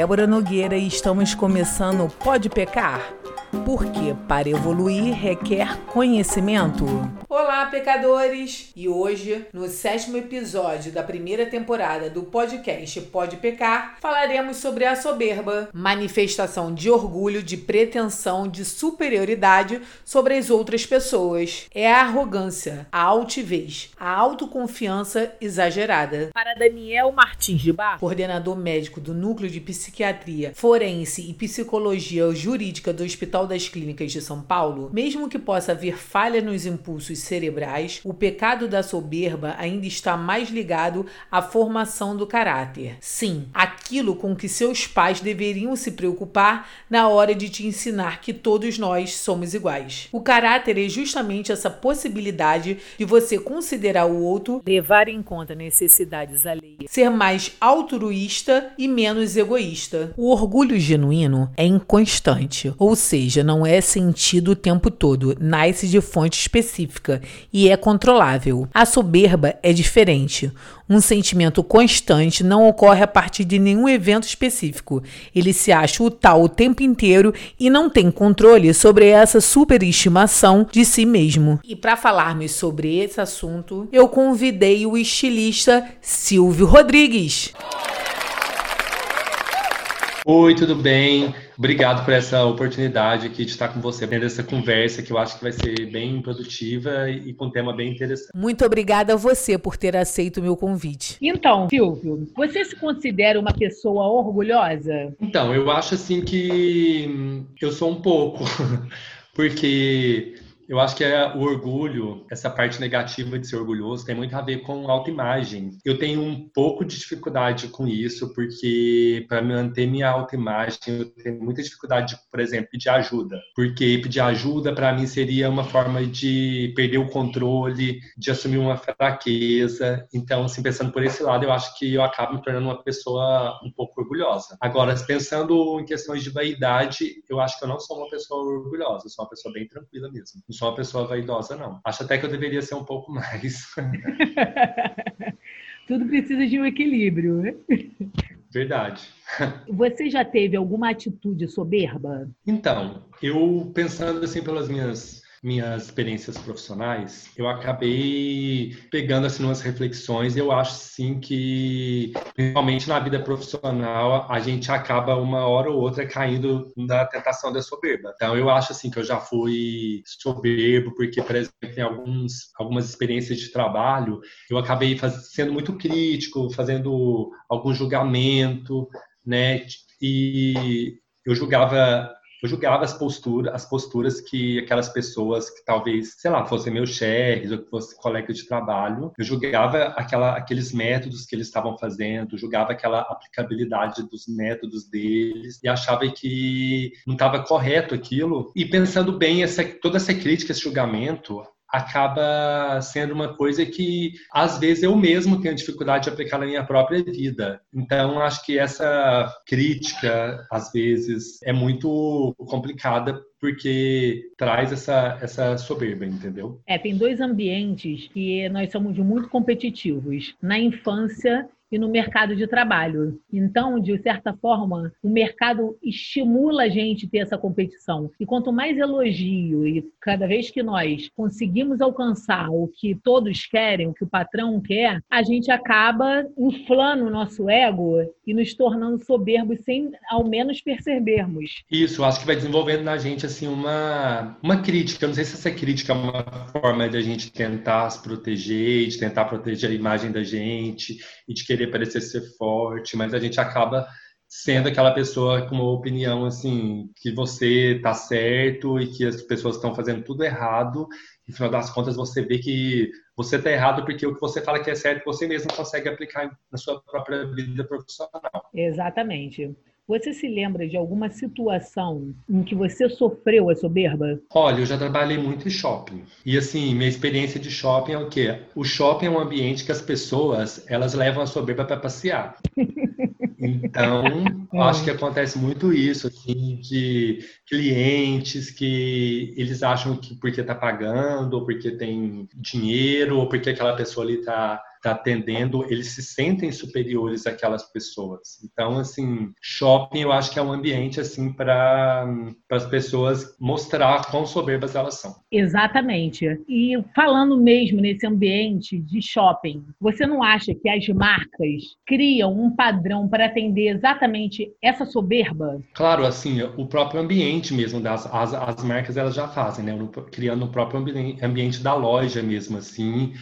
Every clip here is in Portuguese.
Débora Nogueira e estamos começando Pode Pecar? Porque para evoluir requer conhecimento. Olá, pecadores! E hoje, no sétimo episódio da primeira temporada do podcast Pode Pecar, falaremos sobre a soberba, manifestação de orgulho, de pretensão, de superioridade sobre as outras pessoas. É a arrogância, a altivez, a autoconfiança exagerada. Para Daniel Martins de Bar, coordenador médico do Núcleo de Psiquiatria, Forense e Psicologia Jurídica do Hospital das Clínicas de São Paulo, mesmo que possa haver falha nos impulsos cerebrais, o pecado da soberba ainda está mais ligado à formação do caráter. Sim, aquilo com que seus pais deveriam se preocupar na hora de te ensinar que todos nós somos iguais. O caráter é justamente essa possibilidade de você considerar o outro, levar em conta necessidades alheias, ser mais altruísta e menos egoísta. O orgulho genuíno é inconstante, ou seja, não é sentido o tempo todo, nasce de fonte específica e é controlável. A soberba é diferente. Um sentimento constante não ocorre a partir de nenhum evento específico. Ele se acha o tal o tempo inteiro e não tem controle sobre essa superestimação de si mesmo. E para falarmos sobre esse assunto, eu convidei o estilista Silvio Rodrigues. Oi, tudo bem? Obrigado por essa oportunidade aqui de estar com você, tendo essa conversa que eu acho que vai ser bem produtiva e com um tema bem interessante. Muito obrigada a você por ter aceito o meu convite. Então, Silvio, você se considera uma pessoa orgulhosa? Então, eu acho assim que eu sou um pouco, porque eu acho que é o orgulho, essa parte negativa de ser orgulhoso, tem muito a ver com autoimagem. Eu tenho um pouco de dificuldade com isso, porque para manter minha autoimagem, eu tenho muita dificuldade de, por exemplo, pedir ajuda. Porque pedir ajuda para mim seria uma forma de perder o controle, de assumir uma fraqueza. Então, assim, pensando por esse lado, eu acho que eu acabo me tornando uma pessoa um pouco orgulhosa. Agora, pensando em questões de vaidade, eu acho que eu não sou uma pessoa orgulhosa, eu sou uma pessoa bem tranquila mesmo sou uma pessoa vaidosa, não. Acho até que eu deveria ser um pouco mais. Tudo precisa de um equilíbrio, né? Verdade. Você já teve alguma atitude soberba? Então, eu pensando assim pelas minhas minhas experiências profissionais, eu acabei pegando assim umas reflexões. Eu acho sim que, principalmente na vida profissional, a gente acaba uma hora ou outra caindo na tentação da soberba. Então, eu acho assim que eu já fui soberbo, porque, por exemplo, em alguns, algumas experiências de trabalho, eu acabei faz, sendo muito crítico, fazendo algum julgamento, né? E eu julgava eu julgava as posturas, as posturas que aquelas pessoas que talvez, sei lá, fossem meus chefes ou que fossem colegas de trabalho, eu julgava aquela, aqueles métodos que eles estavam fazendo, julgava aquela aplicabilidade dos métodos deles e achava que não estava correto aquilo. E pensando bem, essa, toda essa crítica, esse julgamento, acaba sendo uma coisa que às vezes eu mesmo tenho dificuldade de aplicar na minha própria vida. Então acho que essa crítica às vezes é muito complicada porque traz essa, essa soberba, entendeu? É, tem dois ambientes que nós somos muito competitivos. Na infância e no mercado de trabalho. Então, de certa forma, o mercado estimula a gente ter essa competição. E quanto mais elogio e cada vez que nós conseguimos alcançar o que todos querem, o que o patrão quer, a gente acaba inflando o nosso ego e nos tornando soberbos sem ao menos percebermos. Isso, acho que vai desenvolvendo na gente assim uma uma crítica. Eu não sei se essa crítica é uma forma de a gente tentar se proteger, de tentar proteger a imagem da gente e de querer querer parecer ser forte, mas a gente acaba sendo aquela pessoa com uma opinião assim que você tá certo e que as pessoas estão fazendo tudo errado. No final das contas, você vê que você tá errado porque o que você fala que é certo, você mesmo consegue aplicar na sua própria vida profissional. Exatamente. Você se lembra de alguma situação em que você sofreu a soberba? Olha, eu já trabalhei muito em shopping. E assim, minha experiência de shopping é o quê? O shopping é um ambiente que as pessoas, elas levam a soberba para passear. Então, acho que acontece muito isso, assim, de clientes que eles acham que porque está pagando, ou porque tem dinheiro, ou porque aquela pessoa ali está tá atendendo, eles se sentem superiores àquelas pessoas. Então, assim, shopping eu acho que é um ambiente assim para as pessoas mostrar quão soberbas elas são. Exatamente. E falando mesmo nesse ambiente de shopping, você não acha que as marcas criam um padrão para atender exatamente essa soberba? Claro, assim, o próprio ambiente mesmo das as, as marcas elas já fazem, né? Criando o próprio ambiente da loja mesmo, assim,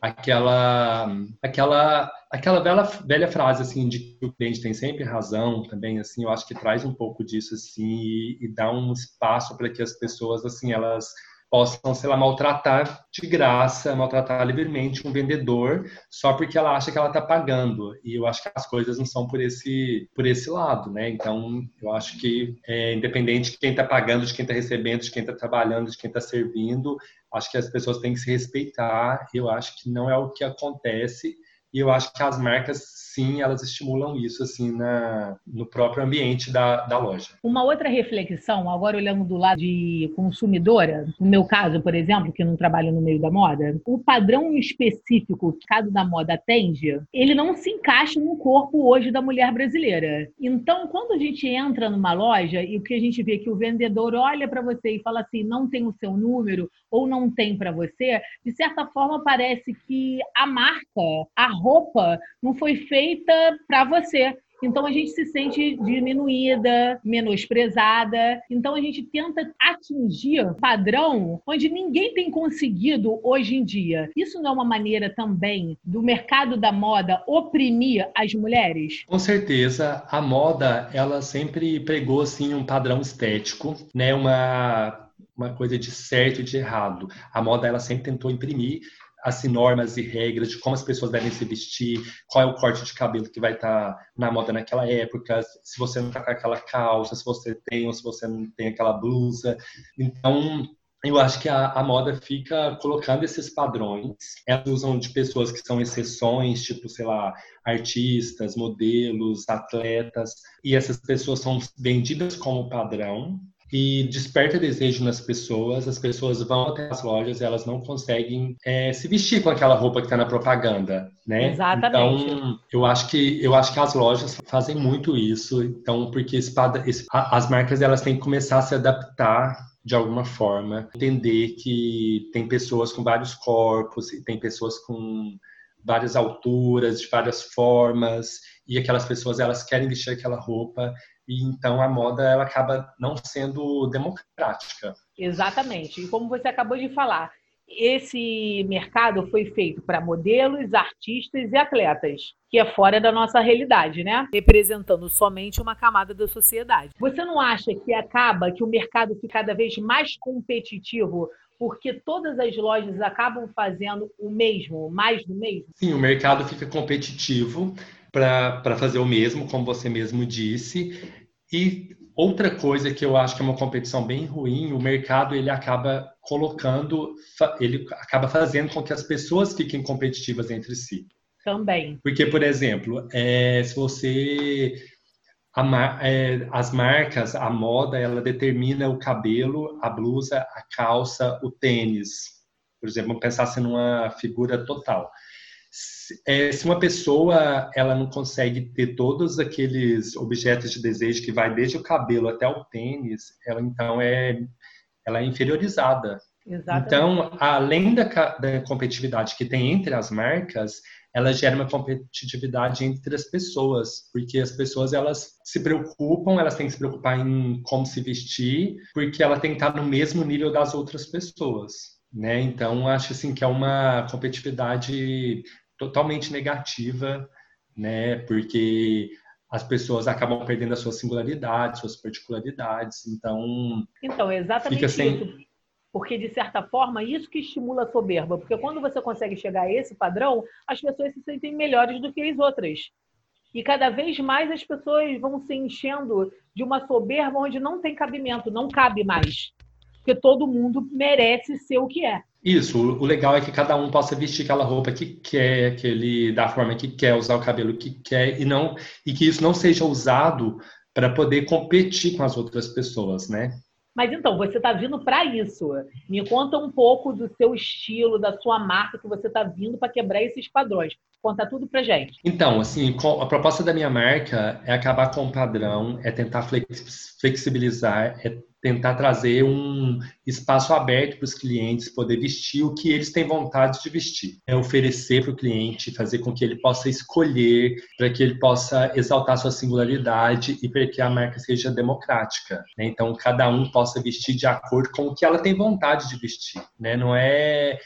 aquela aquela aquela velha, velha frase assim de que o cliente tem sempre razão também assim eu acho que traz um pouco disso assim e, e dá um espaço para que as pessoas assim elas possam, sei lá, maltratar de graça, maltratar livremente um vendedor só porque ela acha que ela está pagando. E eu acho que as coisas não são por esse, por esse lado, né? Então, eu acho que, é, independente de quem está pagando, de quem está recebendo, de quem está trabalhando, de quem está servindo, acho que as pessoas têm que se respeitar. Eu acho que não é o que acontece e eu acho que as marcas, sim, elas estimulam isso, assim, na, no próprio ambiente da, da loja. Uma outra reflexão, agora olhando do lado de consumidora, no meu caso, por exemplo, que não trabalho no meio da moda, o padrão específico que cada da moda atende, ele não se encaixa no corpo hoje da mulher brasileira. Então, quando a gente entra numa loja e o que a gente vê é que o vendedor olha para você e fala assim, não tem o seu número ou não tem para você, de certa forma parece que a marca, a roupa não foi feita para você. Então a gente se sente diminuída, menosprezada. Então a gente tenta atingir padrão onde ninguém tem conseguido hoje em dia. Isso não é uma maneira também do mercado da moda oprimir as mulheres? Com certeza, a moda ela sempre pregou assim um padrão estético, né? Uma uma coisa de certo e de errado. A moda ela sempre tentou imprimir assim, normas e regras de como as pessoas devem se vestir, qual é o corte de cabelo que vai estar tá na moda naquela época, se você não tá com aquela calça, se você tem ou se você não tem aquela blusa. Então, eu acho que a, a, moda fica colocando esses padrões. Elas usam de pessoas que são exceções, tipo, sei lá, artistas, modelos, atletas, e essas pessoas são vendidas como padrão e desperta desejo nas pessoas. As pessoas vão até as lojas elas não conseguem é, se vestir com aquela roupa que está na propaganda, né? Exatamente. Então, eu acho que eu acho que as lojas fazem muito isso. Então, porque esse, esse, as marcas elas têm que começar a se adaptar de alguma forma, entender que tem pessoas com vários corpos tem pessoas com várias alturas, de várias formas, e aquelas pessoas elas querem vestir aquela roupa e então a moda ela acaba não sendo democrática. Exatamente. E como você acabou de falar, esse mercado foi feito para modelos, artistas e atletas, que é fora da nossa realidade, né? Representando somente uma camada da sociedade. Você não acha que acaba que o mercado fica cada vez mais competitivo porque todas as lojas acabam fazendo o mesmo, mais do mesmo? Sim, o mercado fica competitivo para fazer o mesmo, como você mesmo disse. E outra coisa que eu acho que é uma competição bem ruim, o mercado ele acaba colocando, ele acaba fazendo com que as pessoas fiquem competitivas entre si. Também. Porque, por exemplo, é, se você a, é, as marcas, a moda, ela determina o cabelo, a blusa, a calça, o tênis. Por exemplo, vamos pensar assim numa figura total é, se uma pessoa ela não consegue ter todos aqueles objetos de desejo que vai desde o cabelo até o tênis, ela então é ela é inferiorizada. Exatamente. Então, além da, da competitividade que tem entre as marcas, ela gera uma competitividade entre as pessoas, porque as pessoas elas se preocupam, elas têm que se preocupar em como se vestir, porque ela tem que estar no mesmo nível das outras pessoas né? Então acho assim que é uma competitividade totalmente negativa, né? Porque as pessoas acabam perdendo a sua singularidade, suas particularidades. Então, então exatamente fica sem... isso. Porque, de certa forma, isso que estimula a soberba. Porque quando você consegue chegar a esse padrão, as pessoas se sentem melhores do que as outras. E cada vez mais as pessoas vão se enchendo de uma soberba onde não tem cabimento, não cabe mais porque todo mundo merece ser o que é. Isso, o legal é que cada um possa vestir aquela roupa que quer, que ele da forma que quer, usar o cabelo que quer e não e que isso não seja usado para poder competir com as outras pessoas, né? Mas então, você está vindo para isso. Me conta um pouco do seu estilo, da sua marca que você está vindo para quebrar esses padrões. Conta tudo pra gente. Então, assim, a proposta da minha marca é acabar com o padrão, é tentar flexibilizar, é tentar trazer um espaço aberto para os clientes poder vestir o que eles têm vontade de vestir. É oferecer para o cliente, fazer com que ele possa escolher, para que ele possa exaltar sua singularidade e para que a marca seja democrática. Né? Então, cada um possa vestir de acordo com o que ela tem vontade de vestir. Né? Não é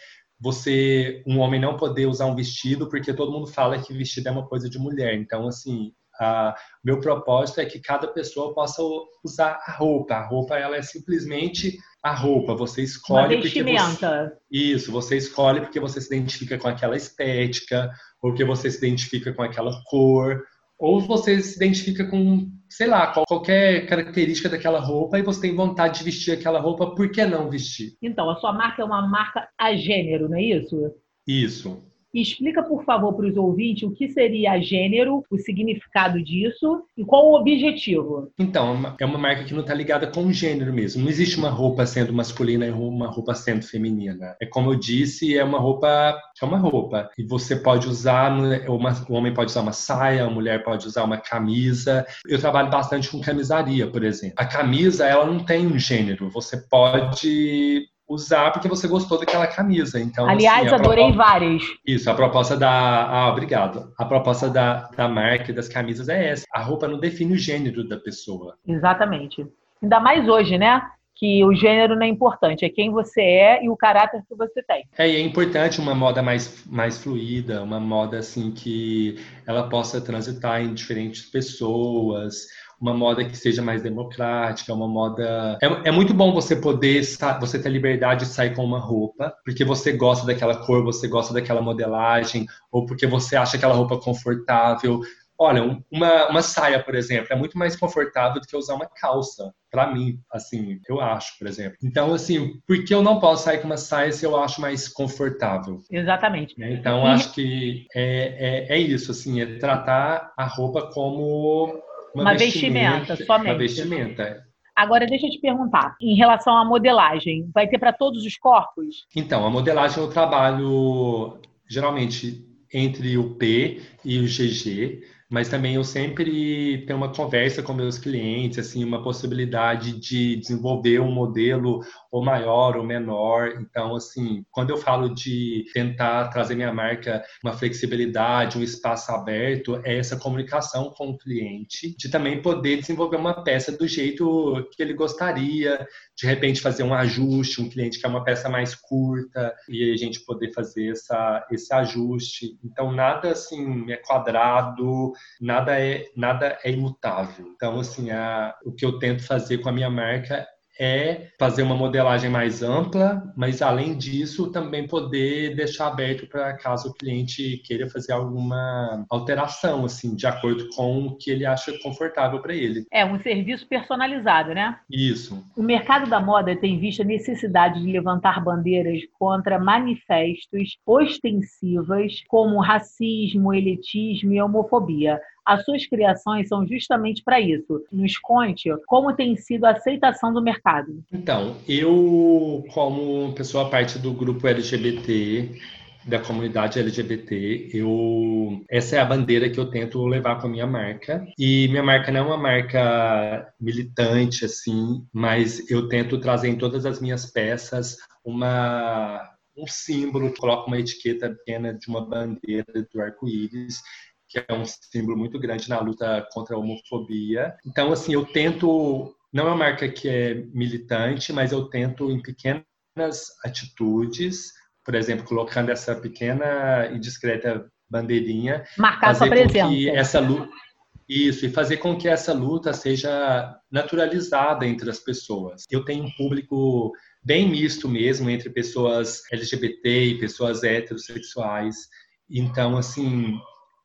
você, um homem não poder usar um vestido porque todo mundo fala que vestido é uma coisa de mulher. Então, assim, a, meu propósito é que cada pessoa possa usar a roupa. A roupa ela é simplesmente a roupa. Você escolhe Uma vestimenta. Você, isso, você escolhe porque você se identifica com aquela estética, ou porque você se identifica com aquela cor, ou você se identifica com, sei lá, qualquer característica daquela roupa e você tem vontade de vestir aquela roupa, por que não vestir? Então, a sua marca é uma marca a gênero, não é isso? Isso. Explica, por favor, para os ouvintes o que seria gênero, o significado disso e qual o objetivo. Então, é uma marca que não está ligada com o gênero mesmo. Não existe uma roupa sendo masculina e uma roupa sendo feminina. É como eu disse, é uma roupa é uma roupa. E você pode usar, uma, o homem pode usar uma saia, a mulher pode usar uma camisa. Eu trabalho bastante com camisaria, por exemplo. A camisa, ela não tem um gênero. Você pode usar porque você gostou daquela camisa. Então, Aliás, assim, adorei proposta... várias. Isso, a proposta da. Ah, obrigado. A proposta da, da marca e das camisas é essa. A roupa não define o gênero da pessoa. Exatamente. Ainda mais hoje, né? que o gênero não é importante, é quem você é e o caráter que você tem. É, e é importante uma moda mais, mais fluida, uma moda assim que ela possa transitar em diferentes pessoas, uma moda que seja mais democrática, uma moda. É, é, muito bom você poder você ter liberdade de sair com uma roupa, porque você gosta daquela cor, você gosta daquela modelagem, ou porque você acha aquela roupa confortável. Olha, uma, uma saia, por exemplo, é muito mais confortável do que usar uma calça. Para mim, assim, eu acho, por exemplo. Então, assim, por que eu não posso sair com uma saia se eu acho mais confortável? Exatamente. Né? Então, acho que é, é, é isso, assim, é tratar a roupa como uma, uma vestimenta, vestimenta, somente. Uma vestimenta. Agora, deixa eu te perguntar, em relação à modelagem, vai ter para todos os corpos? Então, a modelagem eu trabalho geralmente entre o P e o GG, mas também eu sempre tenho uma conversa com meus clientes, assim, uma possibilidade de desenvolver um modelo ou maior ou menor. Então, assim, quando eu falo de tentar trazer minha marca uma flexibilidade, um espaço aberto, é essa comunicação com o cliente, de também poder desenvolver uma peça do jeito que ele gostaria, de repente fazer um ajuste, um cliente que é uma peça mais curta e a gente poder fazer essa, esse ajuste. Então, nada assim é quadrado, nada é, nada é imutável. Então, assim, a, o que eu tento fazer com a minha marca é fazer uma modelagem mais ampla, mas além disso também poder deixar aberto para caso o cliente queira fazer alguma alteração, assim, de acordo com o que ele acha confortável para ele. É um serviço personalizado, né? Isso. O mercado da moda tem visto a necessidade de levantar bandeiras contra manifestos ostensivas como racismo, elitismo e homofobia. As suas criações são justamente para isso. Nos conte como tem sido a aceitação do mercado. Então, eu, como pessoa parte do grupo LGBT, da comunidade LGBT, eu essa é a bandeira que eu tento levar com a minha marca. E minha marca não é uma marca militante assim, mas eu tento trazer em todas as minhas peças uma um símbolo, coloco uma etiqueta pequena de uma bandeira do arco-íris que é um símbolo muito grande na luta contra a homofobia. Então, assim, eu tento, não é uma marca que é militante, mas eu tento em pequenas atitudes, por exemplo, colocando essa pequena e discreta bandeirinha, marcar sua presença. Que essa luta isso, e fazer com que essa luta seja naturalizada entre as pessoas. Eu tenho um público bem misto mesmo entre pessoas LGBT e pessoas heterossexuais. Então, assim,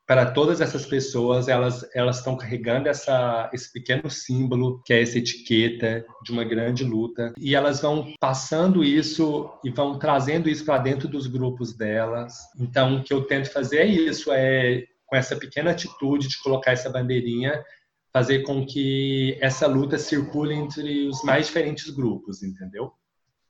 para todas essas pessoas, elas elas estão carregando essa esse pequeno símbolo que é essa etiqueta de uma grande luta e elas vão passando isso e vão trazendo isso para dentro dos grupos delas. Então, o que eu tento fazer é isso, é com essa pequena atitude de colocar essa bandeirinha fazer com que essa luta circule entre os mais diferentes grupos, entendeu?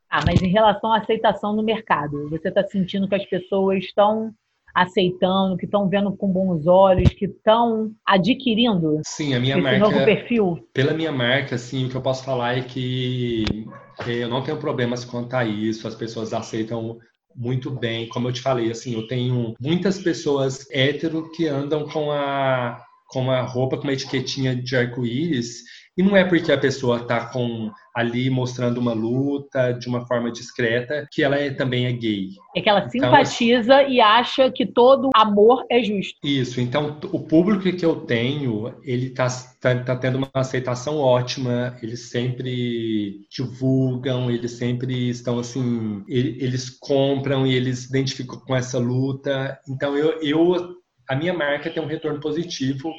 Ah, mas em relação à aceitação no mercado, você está sentindo que as pessoas estão aceitando, que estão vendo com bons olhos, que estão adquirindo Sim, a minha esse marca, novo perfil? Pela minha marca, assim, o que eu posso falar é que eu não tenho problemas quanto a isso, as pessoas aceitam muito bem. Como eu te falei, assim, eu tenho muitas pessoas hétero que andam com a com uma roupa com uma etiquetinha de arco-íris e não é porque a pessoa está com ali mostrando uma luta de uma forma discreta que ela é, também é gay. É que ela então, simpatiza assim, e acha que todo amor é justo. Isso. Então, o público que eu tenho, ele está tá, tá tendo uma aceitação ótima. Eles sempre divulgam, eles sempre estão assim, eles compram e eles identificam com essa luta. Então, eu, eu a minha marca tem um retorno positivo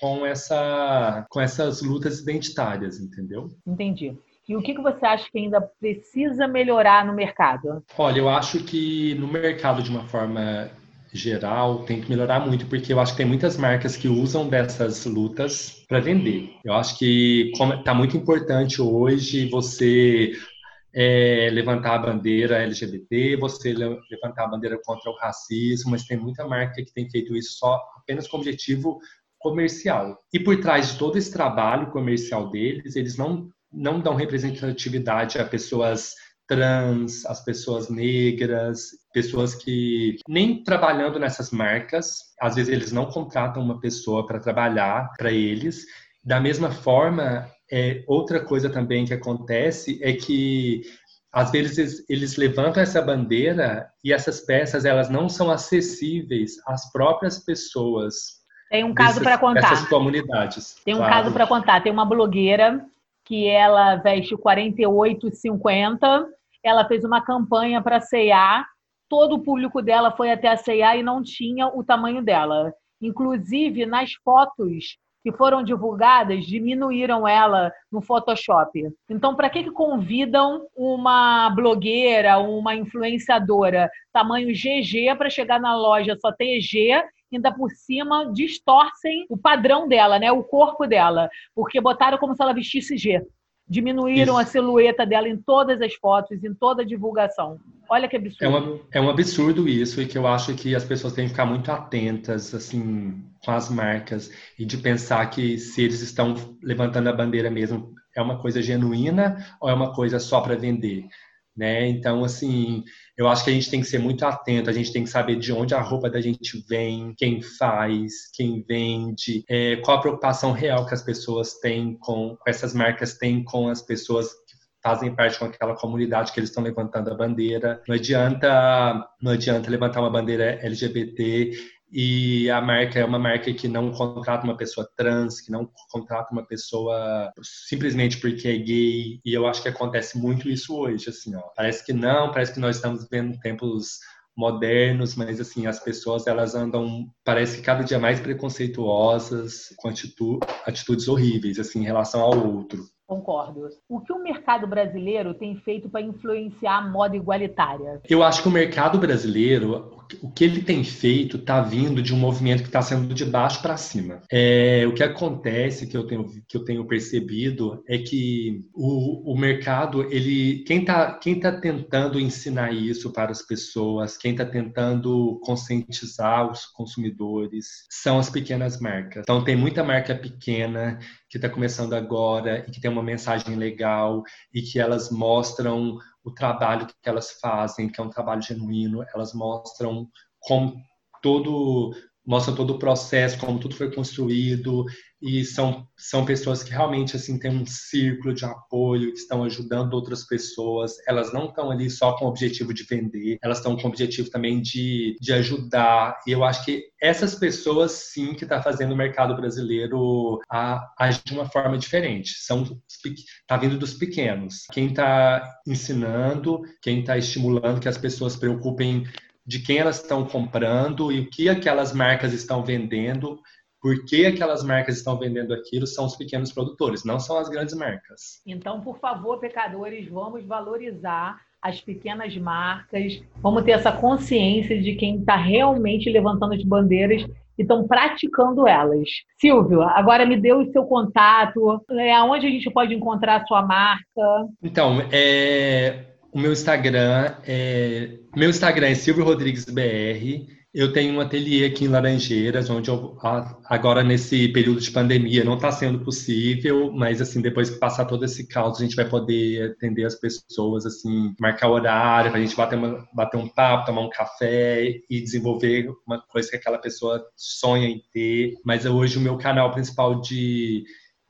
com, essa, com essas lutas identitárias, entendeu? Entendi. E o que, que você acha que ainda precisa melhorar no mercado? Olha, eu acho que no mercado, de uma forma geral, tem que melhorar muito, porque eu acho que tem muitas marcas que usam dessas lutas para vender. Eu acho que está muito importante hoje você é, levantar a bandeira LGBT, você levantar a bandeira contra o racismo, mas tem muita marca que tem feito isso só apenas com objetivo comercial. E por trás de todo esse trabalho comercial deles, eles não, não dão representatividade a pessoas trans, as pessoas negras, pessoas que nem trabalhando nessas marcas, às vezes eles não contratam uma pessoa para trabalhar para eles. Da mesma forma, é, outra coisa também que acontece é que às vezes eles levantam essa bandeira e essas peças elas não são acessíveis às próprias pessoas tem um caso para contar. Essas comunidades. Tem um claro. caso para contar. Tem uma blogueira que ela veste 48,50. Ela fez uma campanha para C&A. Todo o público dela foi até a C&A e não tinha o tamanho dela. Inclusive, nas fotos que foram divulgadas, diminuíram ela no Photoshop. Então, para que, que convidam uma blogueira, uma influenciadora tamanho GG para chegar na loja só ter G ainda por cima distorcem o padrão dela, né? O corpo dela, porque botaram como se ela vestisse G. Diminuíram Isso. a silhueta dela em todas as fotos, em toda a divulgação. Olha que absurdo. É, uma, é um absurdo isso e que eu acho que as pessoas têm que ficar muito atentas assim com as marcas e de pensar que se eles estão levantando a bandeira mesmo é uma coisa genuína ou é uma coisa só para vender né? Então, assim, eu acho que a gente tem que ser muito atento, a gente tem que saber de onde a roupa da gente vem, quem faz, quem vende, é, qual a preocupação real que as pessoas têm com, essas marcas têm com as pessoas que fazem parte com aquela comunidade que eles estão levantando a bandeira. Não adianta, não adianta levantar uma bandeira LGBT e a marca é uma marca que não contrata uma pessoa trans, que não contrata uma pessoa simplesmente porque é gay. E eu acho que acontece muito isso hoje, assim, ó. Parece que não, parece que nós estamos vendo tempos modernos, mas assim, as pessoas elas andam, parece que cada dia mais preconceituosas, com atitudes horríveis, assim, em relação ao outro. Concordo. O que o mercado brasileiro tem feito para influenciar a moda igualitária? Eu acho que o mercado brasileiro, o que ele tem feito, está vindo de um movimento que está sendo de baixo para cima. É, o que acontece, que eu tenho, que eu tenho percebido, é que o, o mercado, ele, quem está quem tá tentando ensinar isso para as pessoas, quem está tentando conscientizar os consumidores, são as pequenas marcas. Então, tem muita marca pequena que está começando agora e que tem uma mensagem legal e que elas mostram o trabalho que elas fazem, que é um trabalho genuíno, elas mostram como todo mostra todo o processo, como tudo foi construído, e são, são pessoas que realmente assim têm um círculo de apoio, que estão ajudando outras pessoas. Elas não estão ali só com o objetivo de vender, elas estão com o objetivo também de, de ajudar. E eu acho que essas pessoas sim que estão tá fazendo o mercado brasileiro agir de uma forma diferente. São tá vindo dos pequenos. Quem está ensinando, quem está estimulando que as pessoas preocupem de quem elas estão comprando e o que aquelas marcas estão vendendo, por que aquelas marcas estão vendendo aquilo, são os pequenos produtores, não são as grandes marcas. Então, por favor, pecadores, vamos valorizar as pequenas marcas, vamos ter essa consciência de quem está realmente levantando as bandeiras e estão praticando elas. Silvio, agora me dê o seu contato, é, aonde a gente pode encontrar a sua marca? Então, é, o meu Instagram é meu Instagram é Silvio Rodrigues BR. Eu tenho um ateliê aqui em Laranjeiras, onde eu, agora nesse período de pandemia não está sendo possível, mas assim depois que passar todo esse caos a gente vai poder atender as pessoas, assim marcar horário para a gente bater, uma, bater um papo, tomar um café e desenvolver uma coisa que aquela pessoa sonha em ter. Mas hoje o meu canal principal de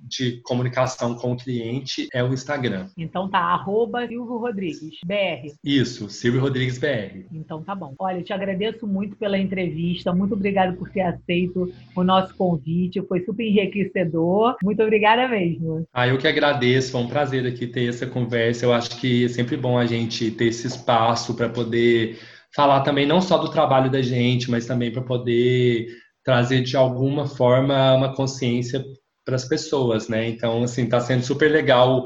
de comunicação com o cliente é o Instagram. Então tá, arroba Silvio Rodrigues, BR. Isso, Silvio Rodrigues BR. Então tá bom. Olha, eu te agradeço muito pela entrevista, muito obrigado por ter aceito o nosso convite, foi super enriquecedor. Muito obrigada mesmo. Ah, eu que agradeço, foi um prazer aqui ter essa conversa. Eu acho que é sempre bom a gente ter esse espaço para poder falar também não só do trabalho da gente, mas também para poder trazer de alguma forma uma consciência para as pessoas, né? Então, assim, está sendo super legal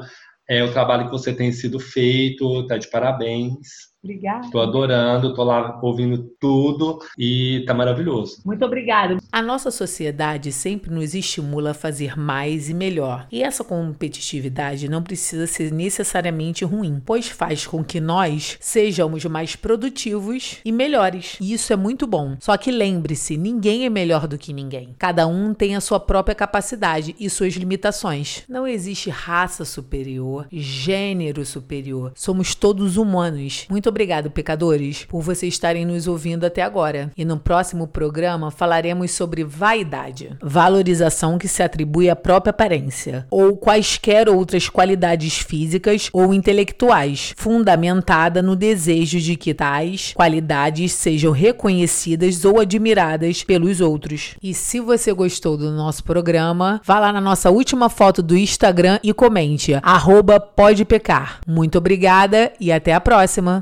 é, o trabalho que você tem sido feito, tá de parabéns. Obrigada. Estou adorando, estou lá ouvindo tudo e tá maravilhoso. Muito obrigada. A nossa sociedade sempre nos estimula a fazer mais e melhor. E essa competitividade não precisa ser necessariamente ruim, pois faz com que nós sejamos mais produtivos e melhores. E isso é muito bom. Só que lembre-se, ninguém é melhor do que ninguém. Cada um tem a sua própria capacidade e suas limitações. Não existe raça superior, gênero superior. Somos todos humanos. Muito muito obrigado, pecadores, por vocês estarem nos ouvindo até agora. E no próximo programa falaremos sobre vaidade, valorização que se atribui à própria aparência, ou quaisquer outras qualidades físicas ou intelectuais, fundamentada no desejo de que tais qualidades sejam reconhecidas ou admiradas pelos outros. E se você gostou do nosso programa, vá lá na nossa última foto do Instagram e comente, arroba pode pecar. Muito obrigada e até a próxima!